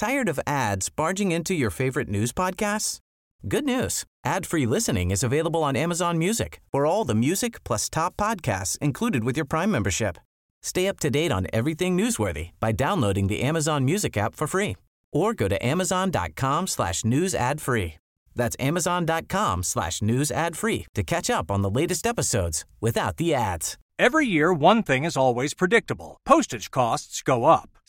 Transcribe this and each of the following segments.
Tired of ads barging into your favorite news podcasts? Good news. Ad-free listening is available on Amazon Music for all the music plus top podcasts included with your Prime membership. Stay up to date on everything newsworthy by downloading the Amazon Music app for free or go to amazon.com slash news ad free. That's amazon.com slash news ad free to catch up on the latest episodes without the ads. Every year, one thing is always predictable postage costs go up.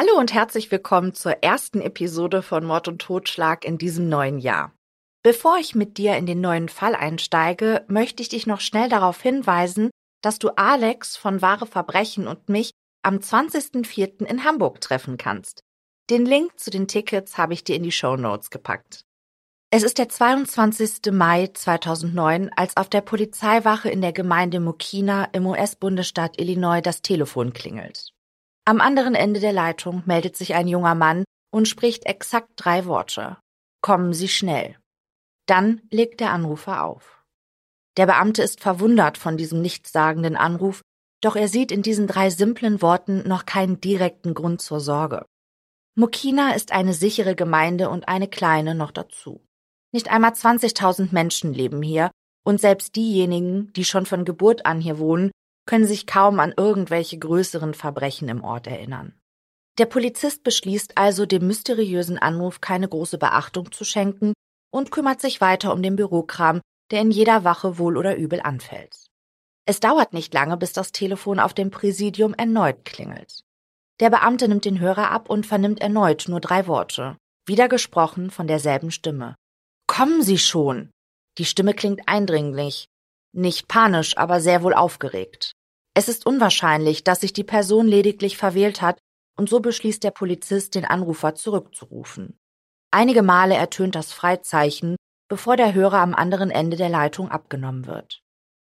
Hallo und herzlich willkommen zur ersten Episode von Mord und Totschlag in diesem neuen Jahr. Bevor ich mit dir in den neuen Fall einsteige, möchte ich dich noch schnell darauf hinweisen, dass du Alex von Wahre Verbrechen und mich am 20.04. in Hamburg treffen kannst. Den Link zu den Tickets habe ich dir in die Show Notes gepackt. Es ist der 22. Mai 2009, als auf der Polizeiwache in der Gemeinde Mokina im US-Bundesstaat Illinois das Telefon klingelt. Am anderen Ende der Leitung meldet sich ein junger Mann und spricht exakt drei Worte. Kommen Sie schnell. Dann legt der Anrufer auf. Der Beamte ist verwundert von diesem nichtssagenden Anruf, doch er sieht in diesen drei simplen Worten noch keinen direkten Grund zur Sorge. Mokina ist eine sichere Gemeinde und eine kleine noch dazu. Nicht einmal 20.000 Menschen leben hier und selbst diejenigen, die schon von Geburt an hier wohnen, können sich kaum an irgendwelche größeren Verbrechen im Ort erinnern. Der Polizist beschließt also, dem mysteriösen Anruf keine große Beachtung zu schenken und kümmert sich weiter um den Bürokram, der in jeder Wache wohl oder übel anfällt. Es dauert nicht lange, bis das Telefon auf dem Präsidium erneut klingelt. Der Beamte nimmt den Hörer ab und vernimmt erneut nur drei Worte, wieder gesprochen von derselben Stimme. Kommen Sie schon! Die Stimme klingt eindringlich, nicht panisch, aber sehr wohl aufgeregt. Es ist unwahrscheinlich, dass sich die Person lediglich verwählt hat, und so beschließt der Polizist, den Anrufer zurückzurufen. Einige Male ertönt das Freizeichen, bevor der Hörer am anderen Ende der Leitung abgenommen wird.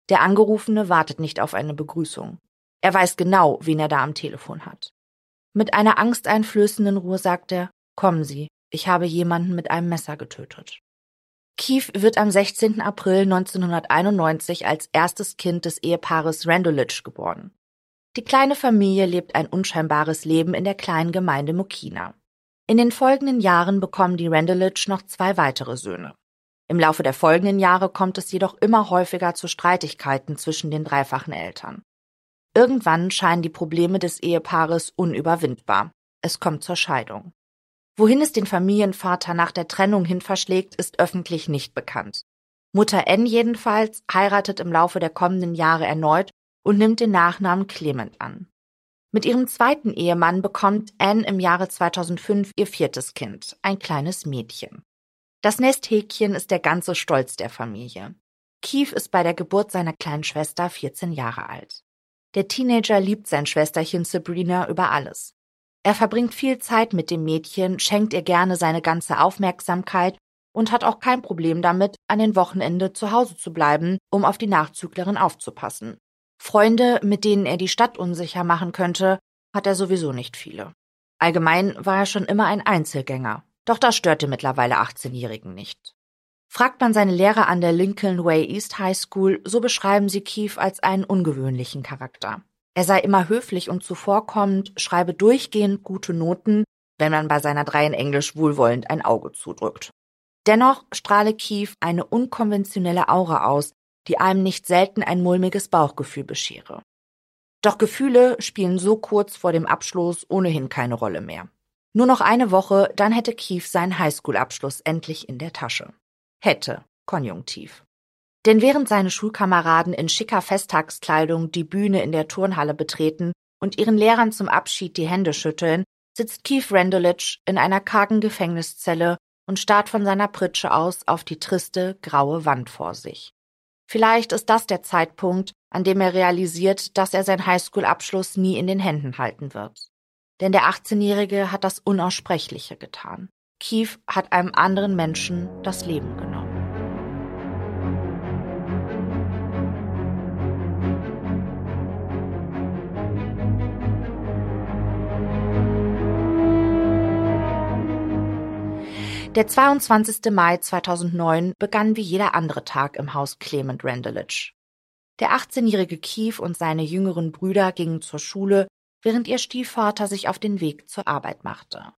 Der Angerufene wartet nicht auf eine Begrüßung. Er weiß genau, wen er da am Telefon hat. Mit einer angsteinflößenden Ruhe sagt er, Kommen Sie, ich habe jemanden mit einem Messer getötet. Keith wird am 16. April 1991 als erstes Kind des Ehepaares Randolich geboren. Die kleine Familie lebt ein unscheinbares Leben in der kleinen Gemeinde Mokina. In den folgenden Jahren bekommen die Randolich noch zwei weitere Söhne. Im Laufe der folgenden Jahre kommt es jedoch immer häufiger zu Streitigkeiten zwischen den dreifachen Eltern. Irgendwann scheinen die Probleme des Ehepaares unüberwindbar. Es kommt zur Scheidung. Wohin es den Familienvater nach der Trennung hin verschlägt, ist öffentlich nicht bekannt. Mutter N jedenfalls heiratet im Laufe der kommenden Jahre erneut und nimmt den Nachnamen Clement an. Mit ihrem zweiten Ehemann bekommt Anne im Jahre 2005 ihr viertes Kind, ein kleines Mädchen. Das Nesthäkchen ist der ganze Stolz der Familie. Keith ist bei der Geburt seiner kleinen Schwester 14 Jahre alt. Der Teenager liebt sein Schwesterchen Sabrina über alles. Er verbringt viel Zeit mit dem Mädchen, schenkt ihr gerne seine ganze Aufmerksamkeit und hat auch kein Problem damit, an den Wochenende zu Hause zu bleiben, um auf die Nachzüglerin aufzupassen. Freunde, mit denen er die Stadt unsicher machen könnte, hat er sowieso nicht viele. Allgemein war er schon immer ein Einzelgänger, doch das störte mittlerweile 18-Jährigen nicht. Fragt man seine Lehrer an der Lincoln Way East High School, so beschreiben sie Keith als einen ungewöhnlichen Charakter. Er sei immer höflich und zuvorkommend, schreibe durchgehend gute Noten, wenn man bei seiner drei in Englisch wohlwollend ein Auge zudrückt. Dennoch strahle Keith eine unkonventionelle Aura aus, die einem nicht selten ein mulmiges Bauchgefühl beschere. Doch Gefühle spielen so kurz vor dem Abschluss ohnehin keine Rolle mehr. Nur noch eine Woche, dann hätte Keith seinen Highschool-Abschluss endlich in der Tasche. Hätte, konjunktiv. Denn während seine Schulkameraden in schicker Festtagskleidung die Bühne in der Turnhalle betreten und ihren Lehrern zum Abschied die Hände schütteln, sitzt Keith Randolich in einer kargen Gefängniszelle und starrt von seiner Pritsche aus auf die triste, graue Wand vor sich. Vielleicht ist das der Zeitpunkt, an dem er realisiert, dass er seinen Highschool-Abschluss nie in den Händen halten wird. Denn der 18-Jährige hat das Unaussprechliche getan. Keith hat einem anderen Menschen das Leben genommen. Der 22. Mai 2009 begann wie jeder andere Tag im Haus Clement Randelich. Der 18-jährige Keith und seine jüngeren Brüder gingen zur Schule, während ihr Stiefvater sich auf den Weg zur Arbeit machte.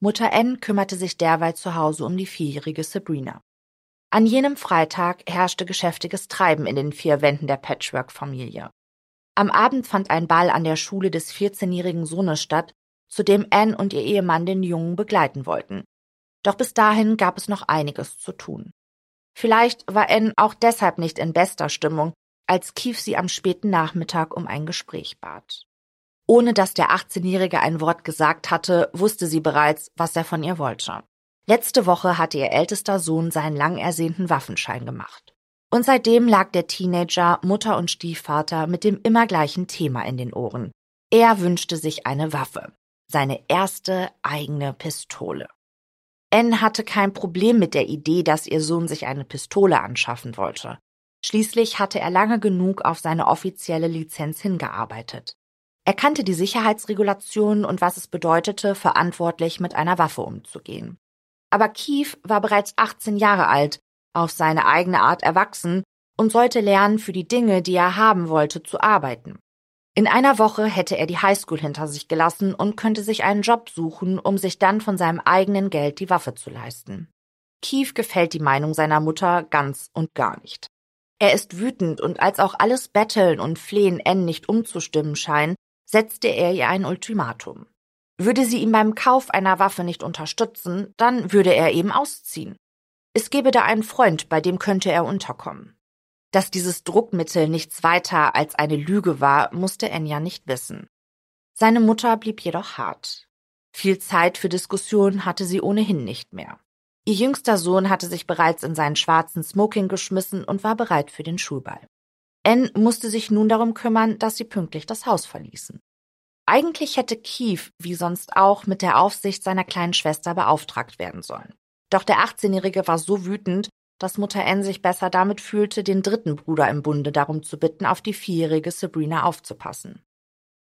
Mutter Ann kümmerte sich derweil zu Hause um die vierjährige Sabrina. An jenem Freitag herrschte geschäftiges Treiben in den vier Wänden der Patchwork-Familie. Am Abend fand ein Ball an der Schule des 14-jährigen Sohnes statt, zu dem Ann und ihr Ehemann den Jungen begleiten wollten. Doch bis dahin gab es noch einiges zu tun. Vielleicht war Anne auch deshalb nicht in bester Stimmung, als Keith sie am späten Nachmittag um ein Gespräch bat. Ohne dass der 18-Jährige ein Wort gesagt hatte, wusste sie bereits, was er von ihr wollte. Letzte Woche hatte ihr ältester Sohn seinen lang ersehnten Waffenschein gemacht. Und seitdem lag der Teenager, Mutter und Stiefvater mit dem immer gleichen Thema in den Ohren. Er wünschte sich eine Waffe. Seine erste eigene Pistole. Anne hatte kein Problem mit der Idee, dass ihr Sohn sich eine Pistole anschaffen wollte. Schließlich hatte er lange genug auf seine offizielle Lizenz hingearbeitet. Er kannte die Sicherheitsregulationen und was es bedeutete, verantwortlich mit einer Waffe umzugehen. Aber Keith war bereits 18 Jahre alt, auf seine eigene Art erwachsen und sollte lernen, für die Dinge, die er haben wollte, zu arbeiten. In einer Woche hätte er die Highschool hinter sich gelassen und könnte sich einen Job suchen, um sich dann von seinem eigenen Geld die Waffe zu leisten. Keith gefällt die Meinung seiner Mutter ganz und gar nicht. Er ist wütend und als auch alles Betteln und Flehen Anne nicht umzustimmen scheinen, setzte er ihr ein Ultimatum. Würde sie ihm beim Kauf einer Waffe nicht unterstützen, dann würde er eben ausziehen. Es gäbe da einen Freund, bei dem könnte er unterkommen. Dass dieses Druckmittel nichts weiter als eine Lüge war, musste Enya nicht wissen. Seine Mutter blieb jedoch hart. Viel Zeit für Diskussionen hatte sie ohnehin nicht mehr. Ihr jüngster Sohn hatte sich bereits in seinen schwarzen Smoking geschmissen und war bereit für den Schulball. Anne musste sich nun darum kümmern, dass sie pünktlich das Haus verließen. Eigentlich hätte Keith, wie sonst auch, mit der Aufsicht seiner kleinen Schwester beauftragt werden sollen. Doch der 18-Jährige war so wütend, dass Mutter Ann sich besser damit fühlte, den dritten Bruder im Bunde darum zu bitten, auf die vierjährige Sabrina aufzupassen.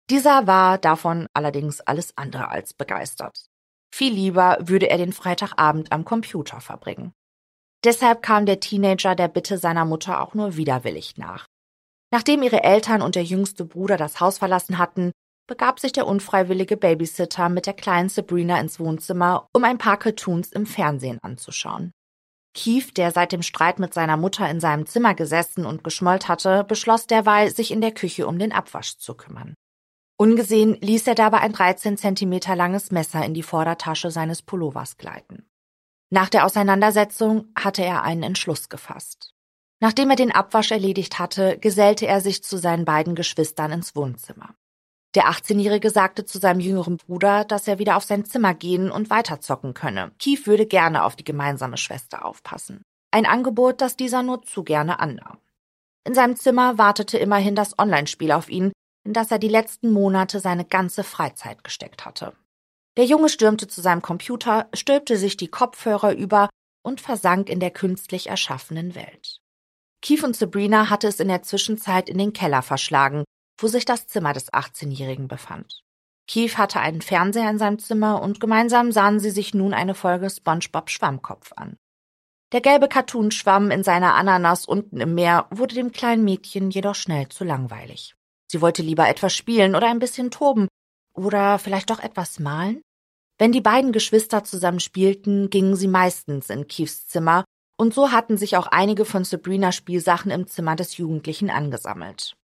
Dieser war davon allerdings alles andere als begeistert. Viel lieber würde er den Freitagabend am Computer verbringen. Deshalb kam der Teenager der Bitte seiner Mutter auch nur widerwillig nach. Nachdem ihre Eltern und der jüngste Bruder das Haus verlassen hatten, begab sich der unfreiwillige Babysitter mit der kleinen Sabrina ins Wohnzimmer, um ein paar Cartoons im Fernsehen anzuschauen. Keith, der seit dem Streit mit seiner Mutter in seinem Zimmer gesessen und geschmollt hatte, beschloss derweil, sich in der Küche um den Abwasch zu kümmern. Ungesehen ließ er dabei ein 13 Zentimeter langes Messer in die Vordertasche seines Pullovers gleiten. Nach der Auseinandersetzung hatte er einen Entschluss gefasst. Nachdem er den Abwasch erledigt hatte, gesellte er sich zu seinen beiden Geschwistern ins Wohnzimmer. Der 18-Jährige sagte zu seinem jüngeren Bruder, dass er wieder auf sein Zimmer gehen und weiterzocken könne. Keith würde gerne auf die gemeinsame Schwester aufpassen. Ein Angebot, das dieser nur zu gerne annahm. In seinem Zimmer wartete immerhin das Online-Spiel auf ihn, in das er die letzten Monate seine ganze Freizeit gesteckt hatte. Der Junge stürmte zu seinem Computer, stülpte sich die Kopfhörer über und versank in der künstlich erschaffenen Welt. Keith und Sabrina hatte es in der Zwischenzeit in den Keller verschlagen, wo sich das Zimmer des 18-Jährigen befand. Keith hatte einen Fernseher in seinem Zimmer und gemeinsam sahen sie sich nun eine Folge SpongeBob Schwammkopf an. Der gelbe Cartoon-Schwamm in seiner Ananas unten im Meer wurde dem kleinen Mädchen jedoch schnell zu langweilig. Sie wollte lieber etwas spielen oder ein bisschen toben oder vielleicht doch etwas malen. Wenn die beiden Geschwister zusammen spielten, gingen sie meistens in Keiths Zimmer und so hatten sich auch einige von Sabrinas Spielsachen im Zimmer des Jugendlichen angesammelt.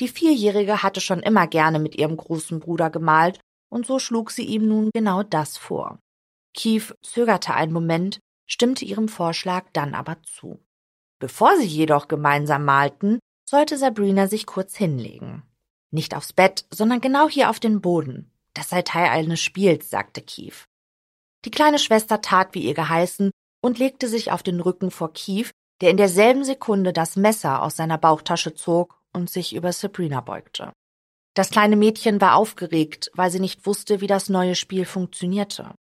Die Vierjährige hatte schon immer gerne mit ihrem großen Bruder gemalt und so schlug sie ihm nun genau das vor. Keith zögerte einen Moment, stimmte ihrem Vorschlag dann aber zu. Bevor sie jedoch gemeinsam malten, sollte Sabrina sich kurz hinlegen. Nicht aufs Bett, sondern genau hier auf den Boden. Das sei Teil eines Spiels, sagte Keith. Die kleine Schwester tat wie ihr geheißen und legte sich auf den Rücken vor Keith, der in derselben Sekunde das Messer aus seiner Bauchtasche zog und sich über Sabrina beugte. Das kleine Mädchen war aufgeregt, weil sie nicht wusste, wie das neue Spiel funktionierte.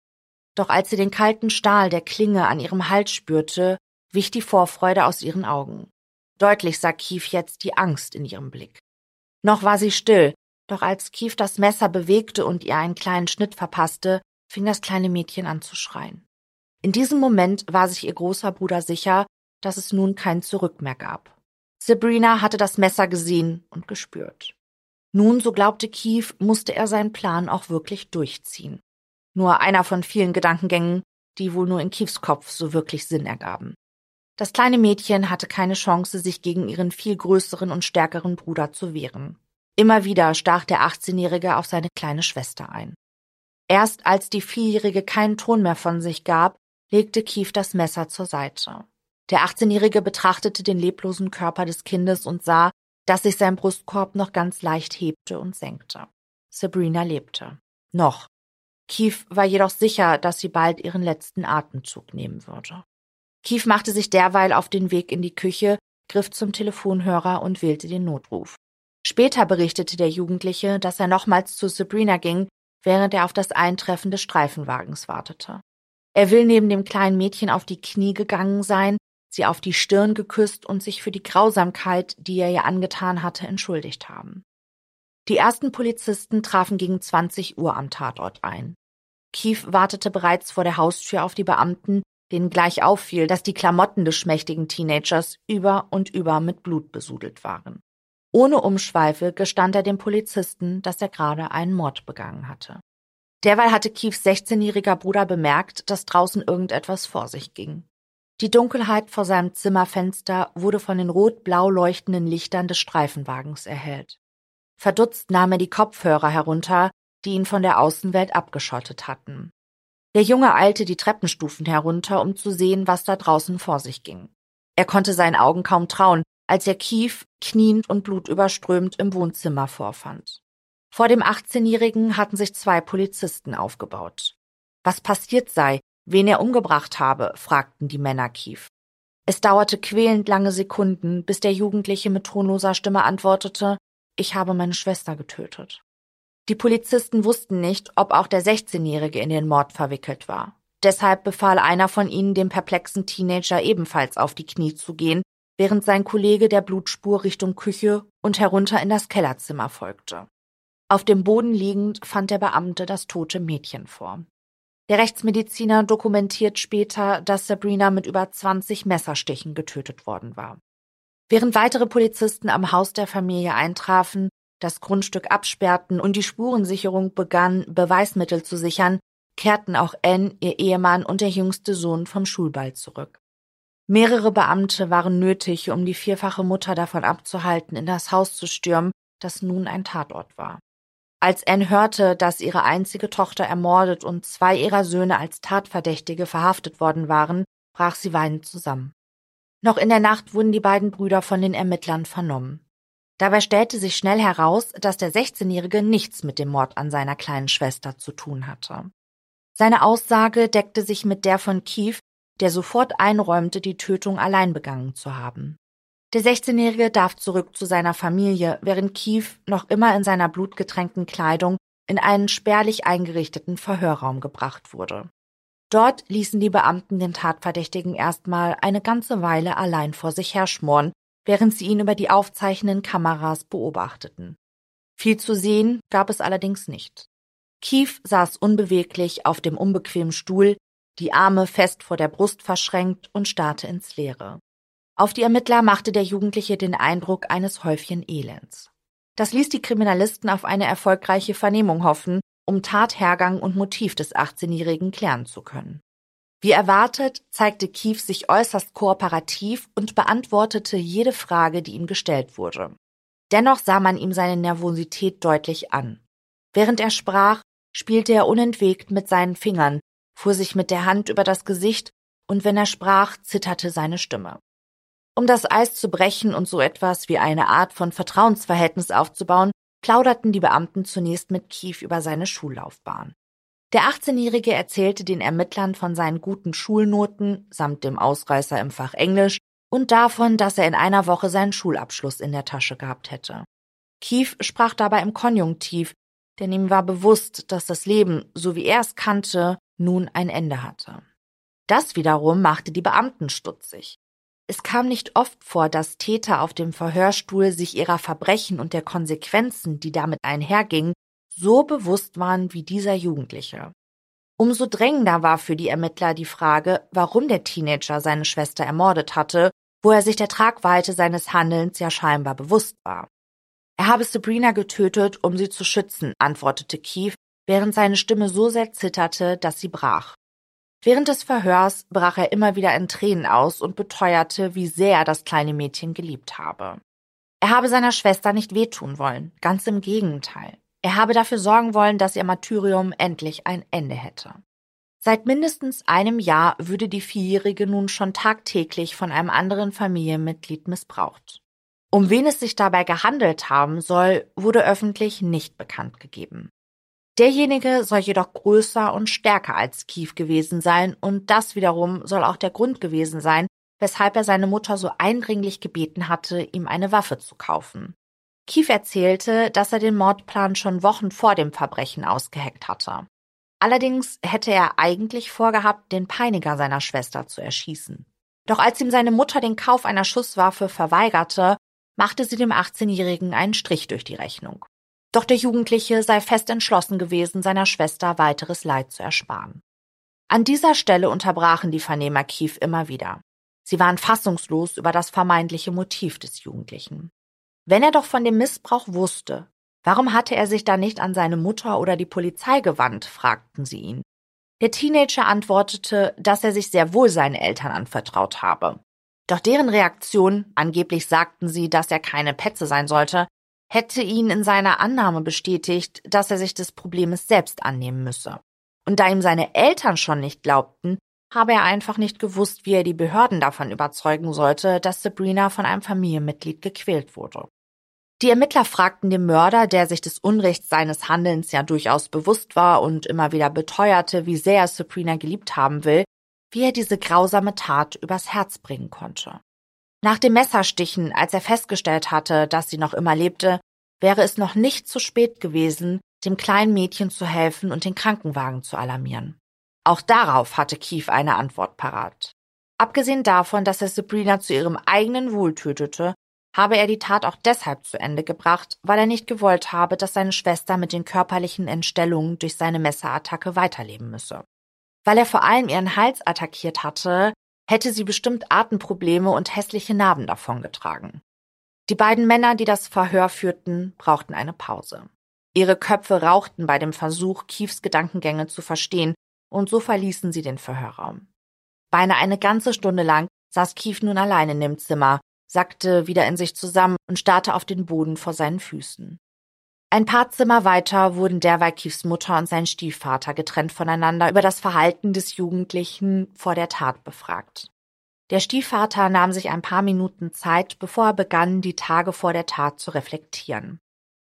Doch als sie den kalten Stahl der Klinge an ihrem Hals spürte, wich die Vorfreude aus ihren Augen. Deutlich sah Kief jetzt die Angst in ihrem Blick. Noch war sie still, doch als Kief das Messer bewegte und ihr einen kleinen Schnitt verpasste, fing das kleine Mädchen an zu schreien. In diesem Moment war sich ihr großer Bruder sicher, dass es nun kein Zurück mehr gab. Sabrina hatte das Messer gesehen und gespürt. Nun, so glaubte Keith, musste er seinen Plan auch wirklich durchziehen. Nur einer von vielen Gedankengängen, die wohl nur in Keiths Kopf so wirklich Sinn ergaben. Das kleine Mädchen hatte keine Chance, sich gegen ihren viel größeren und stärkeren Bruder zu wehren. Immer wieder stach der 18-Jährige auf seine kleine Schwester ein. Erst als die Vierjährige keinen Ton mehr von sich gab, legte Keith das Messer zur Seite. Der 18-Jährige betrachtete den leblosen Körper des Kindes und sah, dass sich sein Brustkorb noch ganz leicht hebte und senkte. Sabrina lebte. Noch. Keith war jedoch sicher, dass sie bald ihren letzten Atemzug nehmen würde. Keith machte sich derweil auf den Weg in die Küche, griff zum Telefonhörer und wählte den Notruf. Später berichtete der Jugendliche, dass er nochmals zu Sabrina ging, während er auf das Eintreffen des Streifenwagens wartete. Er will neben dem kleinen Mädchen auf die Knie gegangen sein, sie auf die Stirn geküsst und sich für die Grausamkeit, die er ihr angetan hatte, entschuldigt haben. Die ersten Polizisten trafen gegen 20 Uhr am Tatort ein. Keith wartete bereits vor der Haustür auf die Beamten, denen gleich auffiel, dass die Klamotten des schmächtigen Teenagers über und über mit Blut besudelt waren. Ohne Umschweife gestand er dem Polizisten, dass er gerade einen Mord begangen hatte. Derweil hatte Keiths 16-jähriger Bruder bemerkt, dass draußen irgendetwas vor sich ging. Die Dunkelheit vor seinem Zimmerfenster wurde von den rot-blau leuchtenden Lichtern des Streifenwagens erhellt. Verdutzt nahm er die Kopfhörer herunter, die ihn von der Außenwelt abgeschottet hatten. Der Junge eilte die Treppenstufen herunter, um zu sehen, was da draußen vor sich ging. Er konnte seinen Augen kaum trauen, als er Kief, kniend und blutüberströmt im Wohnzimmer vorfand. Vor dem 18-Jährigen hatten sich zwei Polizisten aufgebaut. Was passiert sei, wen er umgebracht habe, fragten die Männer Kief. Es dauerte quälend lange Sekunden, bis der Jugendliche mit tonloser Stimme antwortete, ich habe meine Schwester getötet. Die Polizisten wussten nicht, ob auch der 16-Jährige in den Mord verwickelt war. Deshalb befahl einer von ihnen dem perplexen Teenager ebenfalls auf die Knie zu gehen, während sein Kollege der Blutspur Richtung Küche und herunter in das Kellerzimmer folgte. Auf dem Boden liegend fand der Beamte das tote Mädchen vor. Der Rechtsmediziner dokumentiert später, dass Sabrina mit über 20 Messerstichen getötet worden war. Während weitere Polizisten am Haus der Familie eintrafen, das Grundstück absperrten und die Spurensicherung begann, Beweismittel zu sichern, kehrten auch Anne, ihr Ehemann und der jüngste Sohn vom Schulball zurück. Mehrere Beamte waren nötig, um die vierfache Mutter davon abzuhalten, in das Haus zu stürmen, das nun ein Tatort war. Als Anne hörte, dass ihre einzige Tochter ermordet und zwei ihrer Söhne als Tatverdächtige verhaftet worden waren, brach sie weinend zusammen. Noch in der Nacht wurden die beiden Brüder von den Ermittlern vernommen. Dabei stellte sich schnell heraus, dass der 16-Jährige nichts mit dem Mord an seiner kleinen Schwester zu tun hatte. Seine Aussage deckte sich mit der von Keith, der sofort einräumte, die Tötung allein begangen zu haben. Der 16-Jährige darf zurück zu seiner Familie, während Keith noch immer in seiner blutgetränkten Kleidung in einen spärlich eingerichteten Verhörraum gebracht wurde. Dort ließen die Beamten den Tatverdächtigen erstmal eine ganze Weile allein vor sich herschmoren, während sie ihn über die aufzeichnenden Kameras beobachteten. Viel zu sehen gab es allerdings nicht. Keith saß unbeweglich auf dem unbequemen Stuhl, die Arme fest vor der Brust verschränkt und starrte ins Leere. Auf die Ermittler machte der Jugendliche den Eindruck eines Häufchen Elends. Das ließ die Kriminalisten auf eine erfolgreiche Vernehmung hoffen, um Tathergang und Motiv des 18-Jährigen klären zu können. Wie erwartet, zeigte Keith sich äußerst kooperativ und beantwortete jede Frage, die ihm gestellt wurde. Dennoch sah man ihm seine Nervosität deutlich an. Während er sprach, spielte er unentwegt mit seinen Fingern, fuhr sich mit der Hand über das Gesicht und wenn er sprach, zitterte seine Stimme. Um das Eis zu brechen und so etwas wie eine Art von Vertrauensverhältnis aufzubauen, plauderten die Beamten zunächst mit Keith über seine Schullaufbahn. Der 18-Jährige erzählte den Ermittlern von seinen guten Schulnoten samt dem Ausreißer im Fach Englisch und davon, dass er in einer Woche seinen Schulabschluss in der Tasche gehabt hätte. Keith sprach dabei im Konjunktiv, denn ihm war bewusst, dass das Leben, so wie er es kannte, nun ein Ende hatte. Das wiederum machte die Beamten stutzig. Es kam nicht oft vor, dass Täter auf dem Verhörstuhl sich ihrer Verbrechen und der Konsequenzen, die damit einhergingen, so bewusst waren wie dieser Jugendliche. Umso drängender war für die Ermittler die Frage, warum der Teenager seine Schwester ermordet hatte, wo er sich der Tragweite seines Handelns ja scheinbar bewusst war. Er habe Sabrina getötet, um sie zu schützen, antwortete Keith, während seine Stimme so sehr zitterte, dass sie brach. Während des Verhörs brach er immer wieder in Tränen aus und beteuerte, wie sehr er das kleine Mädchen geliebt habe. Er habe seiner Schwester nicht wehtun wollen, ganz im Gegenteil. Er habe dafür sorgen wollen, dass ihr Martyrium endlich ein Ende hätte. Seit mindestens einem Jahr würde die Vierjährige nun schon tagtäglich von einem anderen Familienmitglied missbraucht. Um wen es sich dabei gehandelt haben soll, wurde öffentlich nicht bekannt gegeben. Derjenige soll jedoch größer und stärker als Keith gewesen sein und das wiederum soll auch der Grund gewesen sein, weshalb er seine Mutter so eindringlich gebeten hatte, ihm eine Waffe zu kaufen. Keith erzählte, dass er den Mordplan schon Wochen vor dem Verbrechen ausgeheckt hatte. Allerdings hätte er eigentlich vorgehabt, den Peiniger seiner Schwester zu erschießen. Doch als ihm seine Mutter den Kauf einer Schusswaffe verweigerte, machte sie dem 18-Jährigen einen Strich durch die Rechnung. Doch der Jugendliche sei fest entschlossen gewesen, seiner Schwester weiteres Leid zu ersparen. An dieser Stelle unterbrachen die Vernehmer Kief immer wieder. Sie waren fassungslos über das vermeintliche Motiv des Jugendlichen. Wenn er doch von dem Missbrauch wusste, warum hatte er sich dann nicht an seine Mutter oder die Polizei gewandt, fragten sie ihn. Der Teenager antwortete, dass er sich sehr wohl seinen Eltern anvertraut habe. Doch deren Reaktion, angeblich sagten sie, dass er keine Petze sein sollte, hätte ihn in seiner Annahme bestätigt, dass er sich des Problems selbst annehmen müsse. Und da ihm seine Eltern schon nicht glaubten, habe er einfach nicht gewusst, wie er die Behörden davon überzeugen sollte, dass Sabrina von einem Familienmitglied gequält wurde. Die Ermittler fragten den Mörder, der sich des Unrechts seines Handelns ja durchaus bewusst war und immer wieder beteuerte, wie sehr er Sabrina geliebt haben will, wie er diese grausame Tat übers Herz bringen konnte. Nach dem Messerstichen, als er festgestellt hatte, dass sie noch immer lebte, wäre es noch nicht zu spät gewesen, dem kleinen Mädchen zu helfen und den Krankenwagen zu alarmieren. Auch darauf hatte Keith eine Antwort parat. Abgesehen davon, dass er Sabrina zu ihrem eigenen Wohl tötete, habe er die Tat auch deshalb zu Ende gebracht, weil er nicht gewollt habe, dass seine Schwester mit den körperlichen Entstellungen durch seine Messerattacke weiterleben müsse. Weil er vor allem ihren Hals attackiert hatte, hätte sie bestimmt Atemprobleme und hässliche Narben davongetragen. Die beiden Männer, die das Verhör führten, brauchten eine Pause. Ihre Köpfe rauchten bei dem Versuch, Kiefs Gedankengänge zu verstehen, und so verließen sie den Verhörraum. Beinahe eine ganze Stunde lang saß Kief nun allein in dem Zimmer, sackte wieder in sich zusammen und starrte auf den Boden vor seinen Füßen. Ein paar Zimmer weiter wurden derweil Kiefs Mutter und sein Stiefvater getrennt voneinander über das Verhalten des Jugendlichen vor der Tat befragt. Der Stiefvater nahm sich ein paar Minuten Zeit, bevor er begann, die Tage vor der Tat zu reflektieren.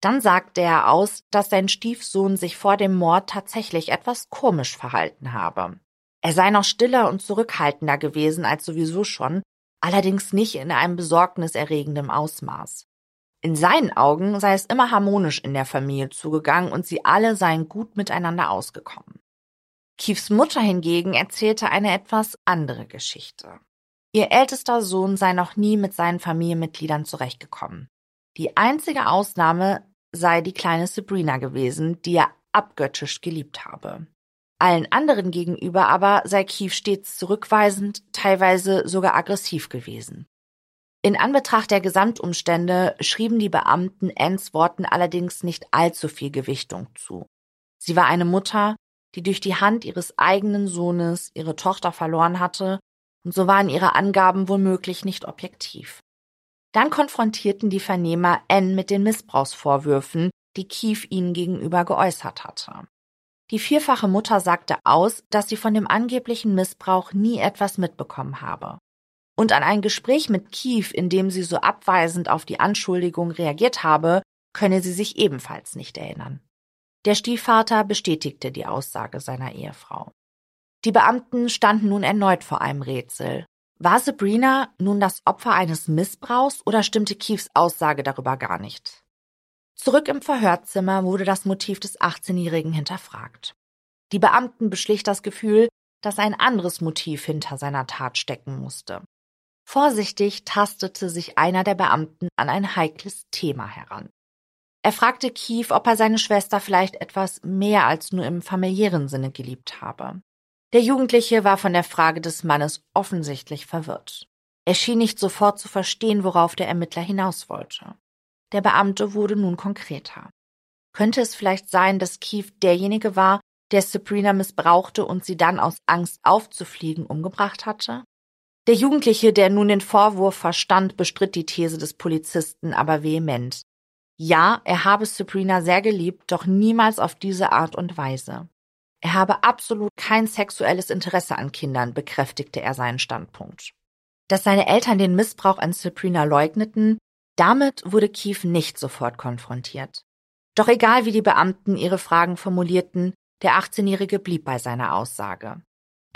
Dann sagte er aus, dass sein Stiefsohn sich vor dem Mord tatsächlich etwas komisch verhalten habe. Er sei noch stiller und zurückhaltender gewesen als sowieso schon, allerdings nicht in einem besorgniserregenden Ausmaß. In seinen Augen sei es immer harmonisch in der Familie zugegangen und sie alle seien gut miteinander ausgekommen. Kiefs Mutter hingegen erzählte eine etwas andere Geschichte. Ihr ältester Sohn sei noch nie mit seinen Familienmitgliedern zurechtgekommen. Die einzige Ausnahme sei die kleine Sabrina gewesen, die er abgöttisch geliebt habe. Allen anderen gegenüber aber sei Keith stets zurückweisend, teilweise sogar aggressiv gewesen. In Anbetracht der Gesamtumstände schrieben die Beamten Anns Worten allerdings nicht allzu viel Gewichtung zu. Sie war eine Mutter, die durch die Hand ihres eigenen Sohnes ihre Tochter verloren hatte, und so waren ihre Angaben womöglich nicht objektiv. Dann konfrontierten die Vernehmer Ann mit den Missbrauchsvorwürfen, die Keith ihnen gegenüber geäußert hatte. Die vierfache Mutter sagte aus, dass sie von dem angeblichen Missbrauch nie etwas mitbekommen habe. Und an ein Gespräch mit Keith, in dem sie so abweisend auf die Anschuldigung reagiert habe, könne sie sich ebenfalls nicht erinnern. Der Stiefvater bestätigte die Aussage seiner Ehefrau. Die Beamten standen nun erneut vor einem Rätsel. War Sabrina nun das Opfer eines Missbrauchs oder stimmte Keiths Aussage darüber gar nicht? Zurück im Verhörzimmer wurde das Motiv des 18-Jährigen hinterfragt. Die Beamten beschlich das Gefühl, dass ein anderes Motiv hinter seiner Tat stecken musste. Vorsichtig tastete sich einer der Beamten an ein heikles Thema heran. Er fragte Keith, ob er seine Schwester vielleicht etwas mehr als nur im familiären Sinne geliebt habe. Der Jugendliche war von der Frage des Mannes offensichtlich verwirrt. Er schien nicht sofort zu verstehen, worauf der Ermittler hinaus wollte. Der Beamte wurde nun konkreter. Könnte es vielleicht sein, dass Keith derjenige war, der Sabrina missbrauchte und sie dann aus Angst aufzufliegen umgebracht hatte? Der Jugendliche, der nun den Vorwurf verstand, bestritt die These des Polizisten aber vehement. Ja, er habe Sabrina sehr geliebt, doch niemals auf diese Art und Weise. Er habe absolut kein sexuelles Interesse an Kindern, bekräftigte er seinen Standpunkt. Dass seine Eltern den Missbrauch an Sabrina leugneten, damit wurde Keith nicht sofort konfrontiert. Doch egal wie die Beamten ihre Fragen formulierten, der 18-Jährige blieb bei seiner Aussage.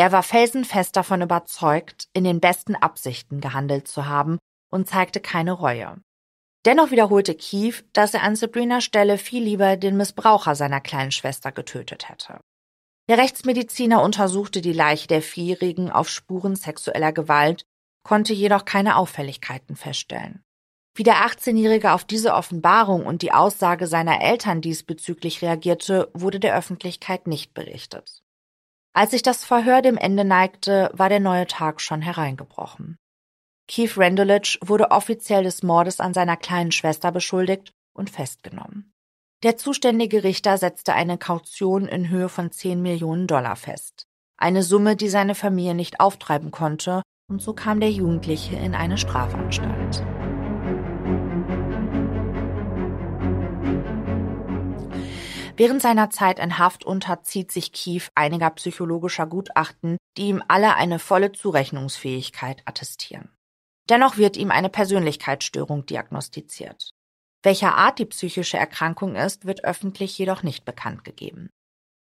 Er war felsenfest davon überzeugt, in den besten Absichten gehandelt zu haben und zeigte keine Reue. Dennoch wiederholte Keith, dass er an Sabrinas Stelle viel lieber den Missbraucher seiner kleinen Schwester getötet hätte. Der Rechtsmediziner untersuchte die Leiche der Vierjährigen auf Spuren sexueller Gewalt, konnte jedoch keine Auffälligkeiten feststellen. Wie der 18-Jährige auf diese Offenbarung und die Aussage seiner Eltern diesbezüglich reagierte, wurde der Öffentlichkeit nicht berichtet. Als sich das Verhör dem Ende neigte, war der neue Tag schon hereingebrochen. Keith Randolich wurde offiziell des Mordes an seiner kleinen Schwester beschuldigt und festgenommen. Der zuständige Richter setzte eine Kaution in Höhe von 10 Millionen Dollar fest. Eine Summe, die seine Familie nicht auftreiben konnte, und so kam der Jugendliche in eine Strafanstalt. Während seiner Zeit in Haft unterzieht sich Keith einiger psychologischer Gutachten, die ihm alle eine volle Zurechnungsfähigkeit attestieren. Dennoch wird ihm eine Persönlichkeitsstörung diagnostiziert. Welcher Art die psychische Erkrankung ist, wird öffentlich jedoch nicht bekannt gegeben.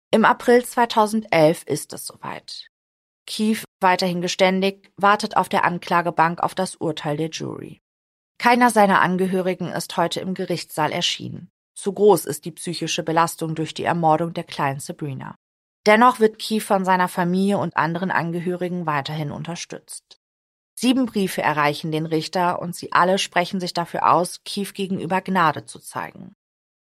Im April 2011 ist es soweit. Keith, weiterhin geständig, wartet auf der Anklagebank auf das Urteil der Jury. Keiner seiner Angehörigen ist heute im Gerichtssaal erschienen. Zu groß ist die psychische Belastung durch die Ermordung der kleinen Sabrina. Dennoch wird Keith von seiner Familie und anderen Angehörigen weiterhin unterstützt. Sieben Briefe erreichen den Richter und sie alle sprechen sich dafür aus, Keith gegenüber Gnade zu zeigen.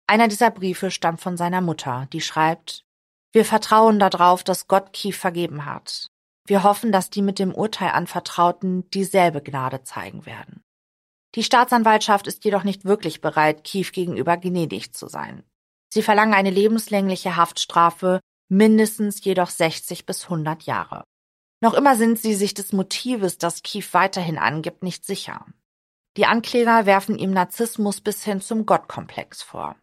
Einer dieser Briefe stammt von seiner Mutter, die schreibt, wir vertrauen darauf, dass Gott Keith vergeben hat. Wir hoffen, dass die mit dem Urteil anvertrauten dieselbe Gnade zeigen werden. Die Staatsanwaltschaft ist jedoch nicht wirklich bereit, Keith gegenüber gnädig zu sein. Sie verlangen eine lebenslängliche Haftstrafe, mindestens jedoch 60 bis 100 Jahre. Noch immer sind sie sich des Motives, das Keith weiterhin angibt, nicht sicher. Die Ankläger werfen ihm Narzissmus bis hin zum Gottkomplex vor.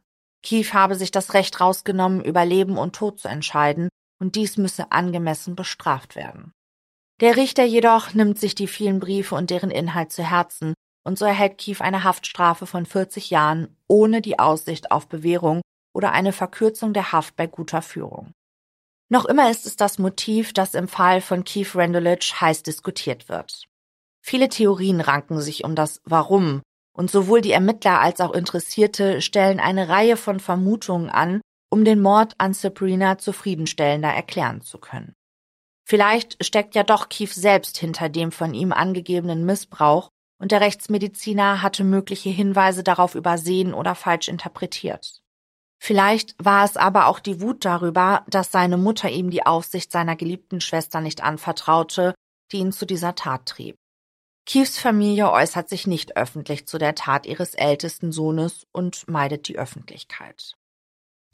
Keith habe sich das Recht rausgenommen, über Leben und Tod zu entscheiden, und dies müsse angemessen bestraft werden. Der Richter jedoch nimmt sich die vielen Briefe und deren Inhalt zu Herzen und so erhält Keith eine Haftstrafe von 40 Jahren ohne die Aussicht auf Bewährung oder eine Verkürzung der Haft bei guter Führung. Noch immer ist es das Motiv, das im Fall von Keith Randolich heiß diskutiert wird. Viele Theorien ranken sich um das Warum und sowohl die Ermittler als auch Interessierte stellen eine Reihe von Vermutungen an, um den Mord an Sabrina zufriedenstellender erklären zu können. Vielleicht steckt ja doch Keith selbst hinter dem von ihm angegebenen Missbrauch und der Rechtsmediziner hatte mögliche Hinweise darauf übersehen oder falsch interpretiert. Vielleicht war es aber auch die Wut darüber, dass seine Mutter ihm die Aufsicht seiner geliebten Schwester nicht anvertraute, die ihn zu dieser Tat trieb. Keiths Familie äußert sich nicht öffentlich zu der Tat ihres ältesten Sohnes und meidet die Öffentlichkeit.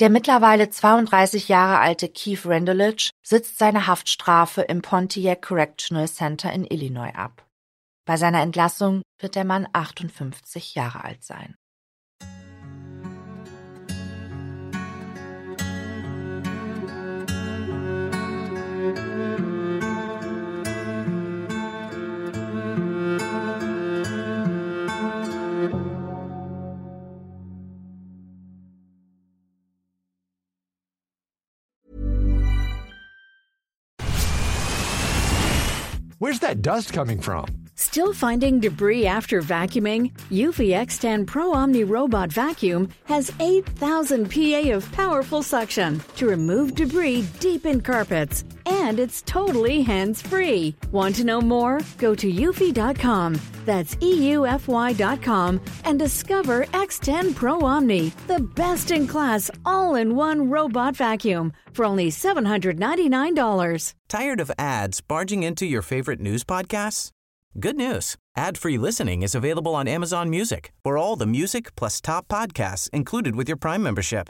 Der mittlerweile 32 Jahre alte Keith Randolich sitzt seine Haftstrafe im Pontiac Correctional Center in Illinois ab. Bei seiner Entlassung wird der Mann 58 Jahre alt sein. Where's that dust coming from? Still finding debris after vacuuming? Eufy X10 Pro Omni Robot Vacuum has 8,000 PA of powerful suction to remove debris deep in carpets. And it's totally hands free. Want to know more? Go to eufy.com. That's EUFY.com and discover X10 Pro Omni, the best in class all in one robot vacuum for only $799. Tired of ads barging into your favorite news podcasts? Good news. Ad-free listening is available on Amazon Music for all the music plus top podcasts included with your Prime membership.